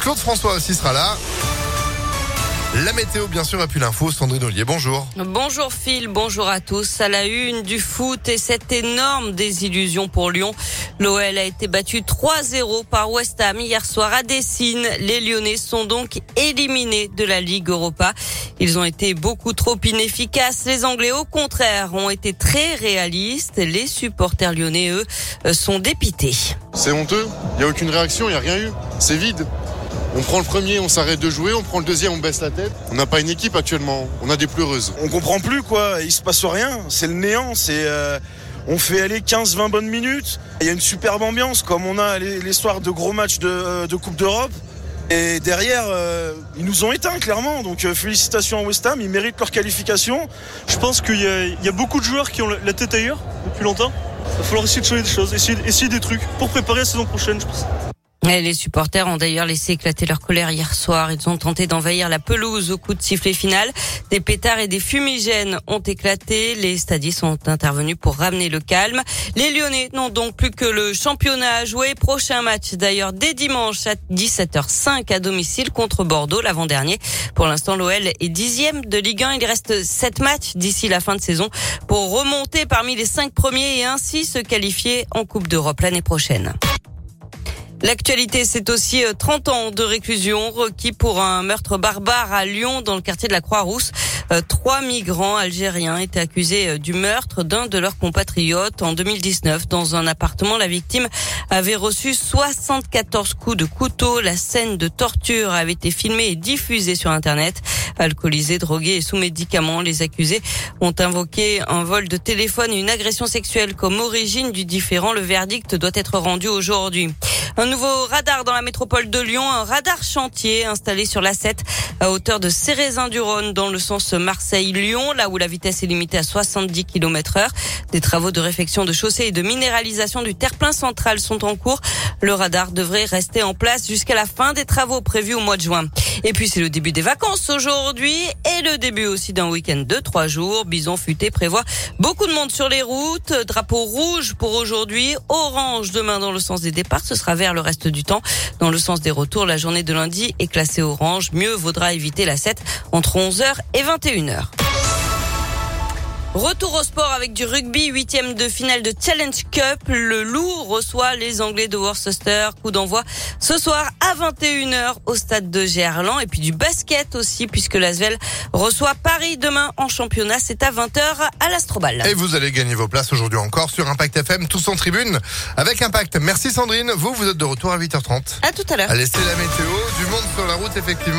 Claude François aussi sera là. La météo, bien sûr, a pu l'info. Sandrine Ollier, bonjour. Bonjour Phil, bonjour à tous. À la une du foot et cette énorme désillusion pour Lyon. L'OL a été battu 3-0 par West Ham hier soir à Dessine. Les Lyonnais sont donc éliminés de la Ligue Europa. Ils ont été beaucoup trop inefficaces. Les Anglais, au contraire, ont été très réalistes. Les supporters lyonnais, eux, sont dépités. C'est honteux. Il n'y a aucune réaction, il n'y a rien eu. C'est vide. On prend le premier, on s'arrête de jouer, on prend le deuxième, on baisse la tête. On n'a pas une équipe actuellement, on a des pleureuses. On comprend plus quoi, il se passe rien, c'est le néant, c'est euh, on fait aller 15-20 bonnes minutes. Il y a une superbe ambiance comme on a l'histoire de gros matchs de, euh, de Coupe d'Europe. Et derrière, euh, ils nous ont éteints clairement. Donc félicitations à West Ham, ils méritent leur qualification. Je pense qu'il y, y, a beaucoup de joueurs qui ont la tête ailleurs depuis longtemps. Il va falloir essayer de changer des choses, essayer, essayer des trucs pour préparer la saison prochaine, je pense. Les supporters ont d'ailleurs laissé éclater leur colère hier soir. Ils ont tenté d'envahir la pelouse au coup de sifflet final. Des pétards et des fumigènes ont éclaté. Les stadistes sont intervenus pour ramener le calme. Les Lyonnais n'ont donc plus que le championnat à jouer. Prochain match d'ailleurs dès dimanche à 17h05 à domicile contre Bordeaux, l'avant-dernier. Pour l'instant, l'OL est dixième de Ligue 1. Il reste sept matchs d'ici la fin de saison pour remonter parmi les cinq premiers et ainsi se qualifier en Coupe d'Europe l'année prochaine. L'actualité, c'est aussi 30 euh, ans de réclusion requis pour un meurtre barbare à Lyon dans le quartier de la Croix-Rousse. Euh, trois migrants algériens étaient accusés euh, du meurtre d'un de leurs compatriotes en 2019 dans un appartement. La victime avait reçu 74 coups de couteau. La scène de torture avait été filmée et diffusée sur Internet. Alcoolisés, drogués et sous médicaments, les accusés ont invoqué un vol de téléphone et une agression sexuelle comme origine du différent. Le verdict doit être rendu aujourd'hui. Un nouveau radar dans la métropole de Lyon, un radar chantier installé sur la 7 à hauteur de Cérezin-du-Rhône dans le sens Marseille-Lyon, là où la vitesse est limitée à 70 km heure. Des travaux de réfection de chaussée et de minéralisation du terre-plein central sont en cours. Le radar devrait rester en place jusqu'à la fin des travaux prévus au mois de juin. Et puis c'est le début des vacances aujourd'hui et le début aussi d'un week-end de trois jours. Bison futé prévoit beaucoup de monde sur les routes. Drapeau rouge pour aujourd'hui, orange demain dans le sens des départs. Ce sera vert le reste du temps. Dans le sens des retours, la journée de lundi est classée orange. Mieux vaudra éviter la 7 entre 11h et 21h. Retour au sport avec du rugby, huitième de finale de Challenge Cup. Le Loup reçoit les Anglais de Worcester. Coup d'envoi ce soir à 21h au stade de Gerland. Et puis du basket aussi puisque l'Asvel reçoit Paris demain en championnat. C'est à 20h à l'Astrobal. Et vous allez gagner vos places aujourd'hui encore sur Impact FM, tous en tribune avec Impact. Merci Sandrine. Vous, vous êtes de retour à 8h30. À tout à l'heure. Allez, c'est la météo. Du monde sur la route, effectivement.